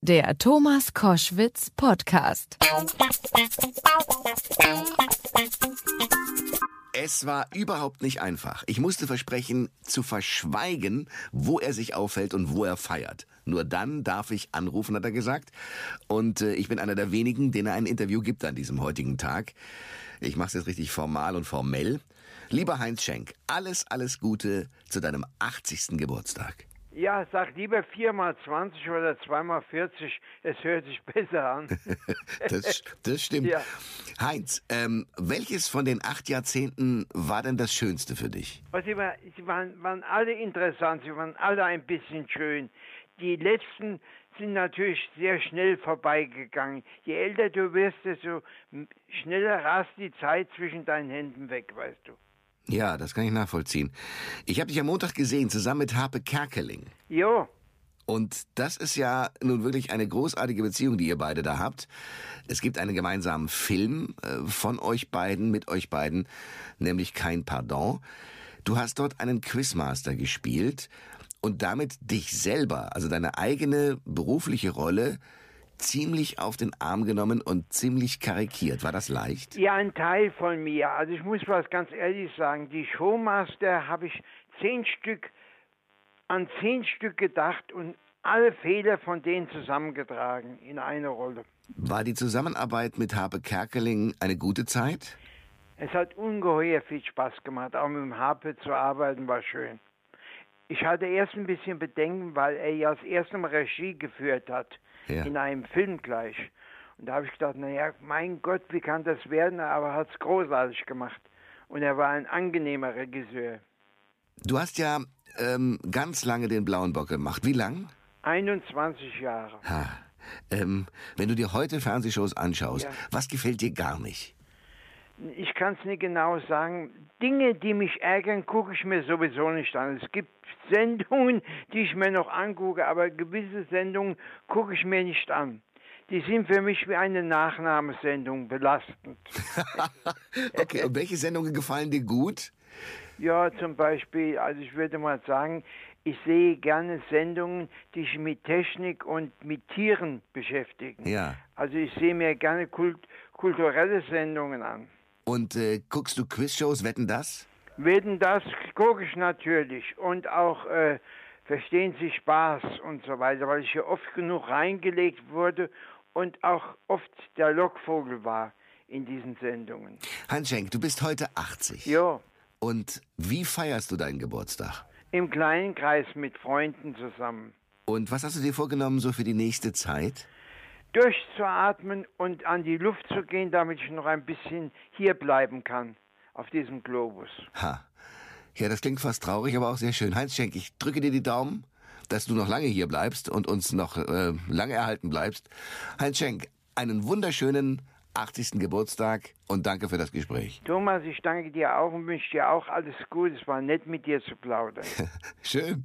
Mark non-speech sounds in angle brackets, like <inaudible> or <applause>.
Der Thomas Koschwitz Podcast. Es war überhaupt nicht einfach. Ich musste versprechen, zu verschweigen, wo er sich aufhält und wo er feiert. Nur dann darf ich anrufen, hat er gesagt. Und äh, ich bin einer der wenigen, denen er ein Interview gibt an diesem heutigen Tag. Ich mache es jetzt richtig formal und formell. Lieber Heinz Schenk, alles, alles Gute zu deinem 80. Geburtstag. Ja, sag lieber 4 mal 20 oder 2 mal 40. Es hört sich besser an. <laughs> das, das stimmt. Ja. Heinz, ähm, welches von den acht Jahrzehnten war denn das Schönste für dich? Sie, war, sie waren, waren alle interessant, sie waren alle ein bisschen schön. Die letzten sind natürlich sehr schnell vorbeigegangen. Je älter du wirst, desto schneller rast die Zeit zwischen deinen Händen weg, weißt du. Ja, das kann ich nachvollziehen. Ich habe dich am Montag gesehen, zusammen mit Harpe Kerkeling. Jo, Und das ist ja nun wirklich eine großartige Beziehung, die ihr beide da habt. Es gibt einen gemeinsamen Film äh, von euch beiden, mit euch beiden, nämlich Kein Pardon. Du hast dort einen Quizmaster gespielt und damit dich selber, also deine eigene berufliche Rolle, ziemlich auf den Arm genommen und ziemlich karikiert. War das leicht? ja, ein Teil von mir. Also ich muss was ganz ehrlich sagen. Die Showmaster habe ich zehn Stück, an zehn Stück gedacht und alle Fehler von denen zusammengetragen in eine Rolle. War die Zusammenarbeit mit Harpe Kerkeling eine gute Zeit? Es hat ungeheuer viel Spaß gemacht. Auch mit dem Harpe zu arbeiten war schön. Ich hatte erst ein bisschen Bedenken, weil er ja das erste Mal Regie geführt hat. Ja. In einem Film gleich. Und da habe ich gedacht, naja, mein Gott, wie kann das werden? Aber er hat es großartig gemacht. Und er war ein angenehmer Regisseur. Du hast ja ähm, ganz lange den blauen Bock gemacht. Wie lang? 21 Jahre. Ha. Ähm, wenn du dir heute Fernsehshows anschaust, Ja. was gefällt dir gar nicht? Ich kann es nicht genau sagen. Dinge, die mich ärgern, gucke ich mir sowieso nicht an. Es gibt Sendungen, die ich mir noch angucke, aber gewisse Sendungen gucke ich mir nicht an. Die sind für mich wie eine Nachnahmesendung belastend. <laughs> Okay, und welche Sendungen gefallen dir gut? Ja, zum Beispiel, also ich würde mal sagen, ich sehe gerne Sendungen, die sich mit Technik und mit Tieren beschäftigen. Ja. Also ich sehe mir gerne kult kulturelle Sendungen an. Und äh, guckst du Quizshows, wetten das? Werden das gucke ich natürlich und auch äh, verstehen Sie Spaß und so weiter, weil ich hier oft genug reingelegt wurde und auch oft der Lockvogel war in diesen Sendungen. Hans Schenk, du bist heute 80. Jo, Und wie feierst du deinen Geburtstag? im kleinen Kreis mit Freunden zusammen. Und was hast du dir vorgenommen so für die nächste Zeit? Durchzuatmen und an die Luft zu gehen, damit ich noch ein bisschen hier bleiben kann auf diesem Globus. Ha. Ja, das klingt fast traurig, aber auch sehr schön. Heinz Schenk, ich drücke dir die Daumen, dass du noch lange hier bleibst und uns noch äh, lange erhalten bleibst. Heinz Schenk, einen wunderschönen 80. Geburtstag und danke für das Gespräch. Thomas, ich danke dir auch und wünsche dir auch alles Gute. Es war nett mit dir zu plaudern. <laughs> Schön.